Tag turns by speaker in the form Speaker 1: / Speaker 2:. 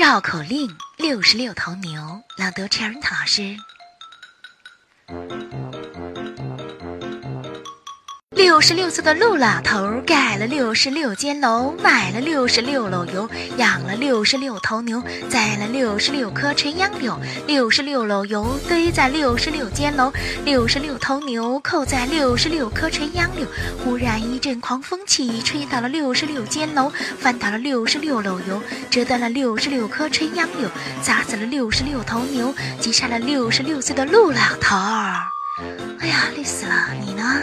Speaker 1: 绕口令：六十六头牛。朗读：Cherry 老师。六十六岁的陆老头盖了六十六间楼，买了六十六篓油，养了六十六头牛，栽了六十六棵垂杨柳。六十六篓油堆在六十六间楼，六十六头牛扣在六十六棵垂杨柳。忽然一阵狂风起，吹倒了六十六间楼，翻倒了六十六篓油，折断了六十六棵垂杨柳，砸死了六十六头牛，击杀了六十六岁的陆老头。哎呀，累死了！你呢？